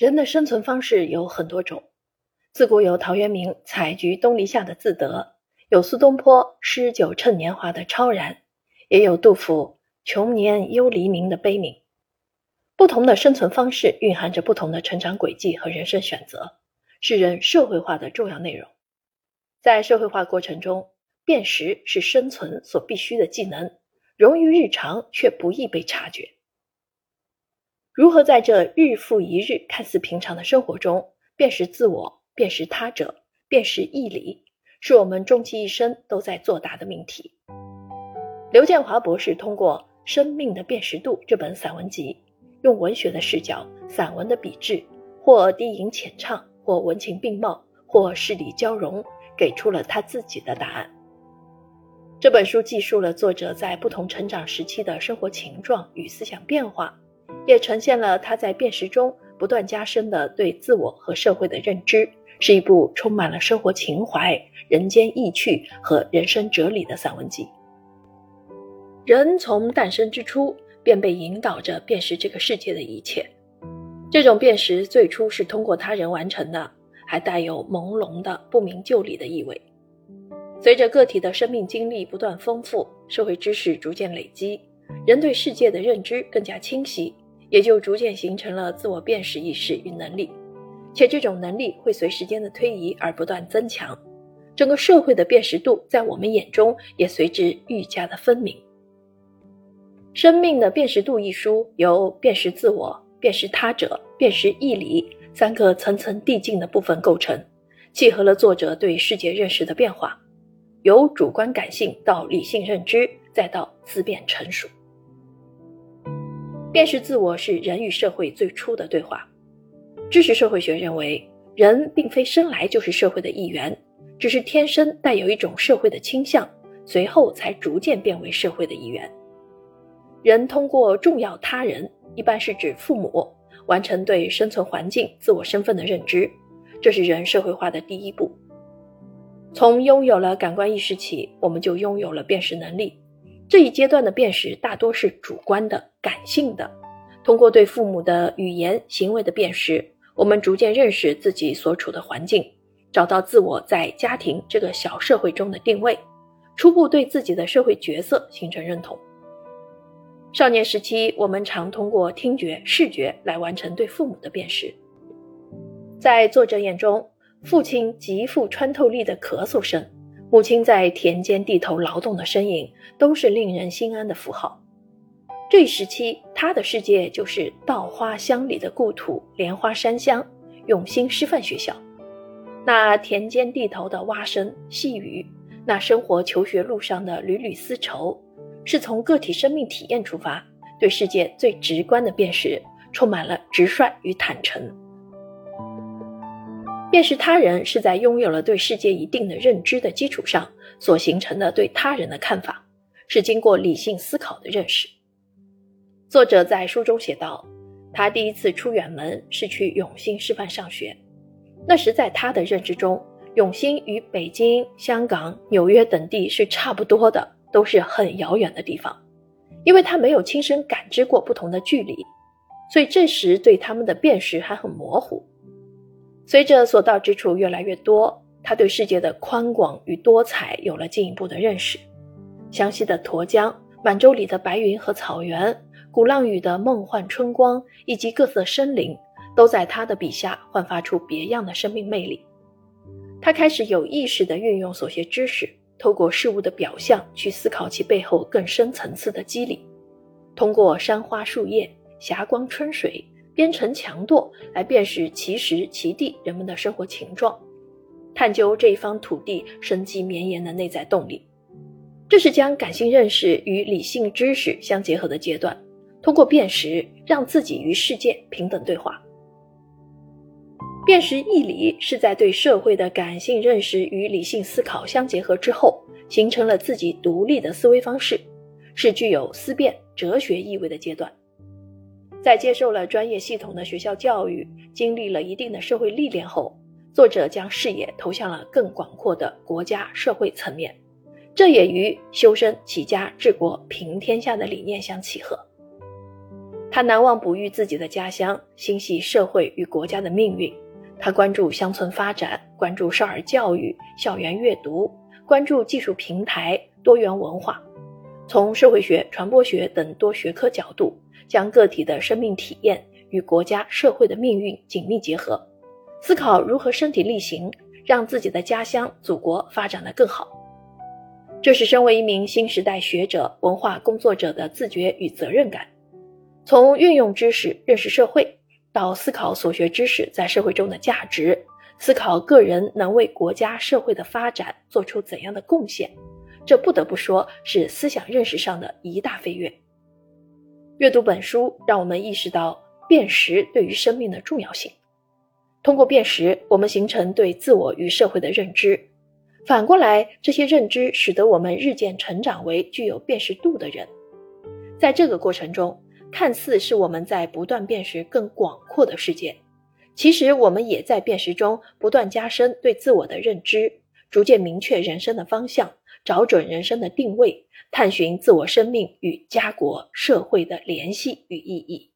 人的生存方式有很多种，自古有陶渊明“采菊东篱下”的自得，有苏东坡“诗酒趁年华”的超然，也有杜甫“穷年忧黎明”的悲悯。不同的生存方式蕴含着不同的成长轨迹和人生选择，是人社会化的重要内容。在社会化过程中，辨识是生存所必须的技能，融于日常却不易被察觉。如何在这日复一日看似平常的生活中辨识自我、辨识他者、辨识义理，是我们终其一生都在作答的命题。刘建华博士通过《生命的辨识度》这本散文集，用文学的视角、散文的笔致，或低吟浅唱，或文情并茂，或诗理交融，给出了他自己的答案。这本书记述了作者在不同成长时期的生活情状与思想变化。也呈现了他在辨识中不断加深的对自我和社会的认知，是一部充满了生活情怀、人间意趣和人生哲理的散文集。人从诞生之初便被引导着辨识这个世界的一切，这种辨识最初是通过他人完成的，还带有朦胧的不明就里的意味。随着个体的生命经历不断丰富，社会知识逐渐累积，人对世界的认知更加清晰。也就逐渐形成了自我辨识意识与能力，且这种能力会随时间的推移而不断增强，整个社会的辨识度在我们眼中也随之愈加的分明。《生命的辨识度》一书由辨识自我、辨识他者、辨识义理三个层层递进的部分构成，契合了作者对世界认识的变化，由主观感性到理性认知，再到思辨成熟。辨识自我是人与社会最初的对话。知识社会学认为，人并非生来就是社会的一员，只是天生带有一种社会的倾向，随后才逐渐变为社会的一员。人通过重要他人，一般是指父母，完成对生存环境、自我身份的认知，这是人社会化的第一步。从拥有了感官意识起，我们就拥有了辨识能力。这一阶段的辨识大多是主观的、感性的。通过对父母的语言、行为的辨识，我们逐渐认识自己所处的环境，找到自我在家庭这个小社会中的定位，初步对自己的社会角色形成认同。少年时期，我们常通过听觉、视觉来完成对父母的辨识。在作者眼中，父亲极富穿透力的咳嗽声。母亲在田间地头劳动的身影，都是令人心安的符号。这一时期，他的世界就是稻花香里的故土——莲花山乡永兴师范学校。那田间地头的蛙声、细语，那生活求学路上的缕缕丝绸，是从个体生命体验出发，对世界最直观的辨识，充满了直率与坦诚。辨识他人是在拥有了对世界一定的认知的基础上所形成的对他人的看法，是经过理性思考的认识。作者在书中写道：“他第一次出远门是去永兴师范上学，那时在他的认知中，永兴与北京、香港、纽约等地是差不多的，都是很遥远的地方。因为他没有亲身感知过不同的距离，所以这时对他们的辨识还很模糊。”随着所到之处越来越多，他对世界的宽广与多彩有了进一步的认识。湘西的沱江、满洲里的白云和草原、鼓浪屿的梦幻春光，以及各色森林，都在他的笔下焕发出别样的生命魅力。他开始有意识地运用所学知识，透过事物的表象去思考其背后更深层次的机理，通过山花树叶、霞光春水。编程强度来辨识其时其地人们的生活情状，探究这一方土地生机绵延的内在动力。这是将感性认识与理性知识相结合的阶段。通过辨识，让自己与世界平等对话。辨识义理是在对社会的感性认识与理性思考相结合之后，形成了自己独立的思维方式，是具有思辨哲学意味的阶段。在接受了专业系统的学校教育，经历了一定的社会历练后，作者将视野投向了更广阔的国家社会层面，这也与修身齐家治国平天下的理念相契合。他难忘哺育自己的家乡，心系社会与国家的命运。他关注乡村发展，关注少儿教育、校园阅读，关注技术平台、多元文化，从社会学、传播学等多学科角度，将个体的生命体验与国家社会的命运紧密结合，思考如何身体力行，让自己的家乡、祖国发展得更好。这是身为一名新时代学者、文化工作者的自觉与责任感。从运用知识认识社会，到思考所学知识在社会中的价值，思考个人能为国家社会的发展做出怎样的贡献，这不得不说是思想认识上的一大飞跃。阅读本书，让我们意识到辨识对于生命的重要性。通过辨识，我们形成对自我与社会的认知。反过来，这些认知使得我们日渐成长为具有辨识度的人。在这个过程中，看似是我们在不断辨识更广阔的世界，其实我们也在辨识中不断加深对自我的认知，逐渐明确人生的方向，找准人生的定位，探寻自我生命与家国社会的联系与意义。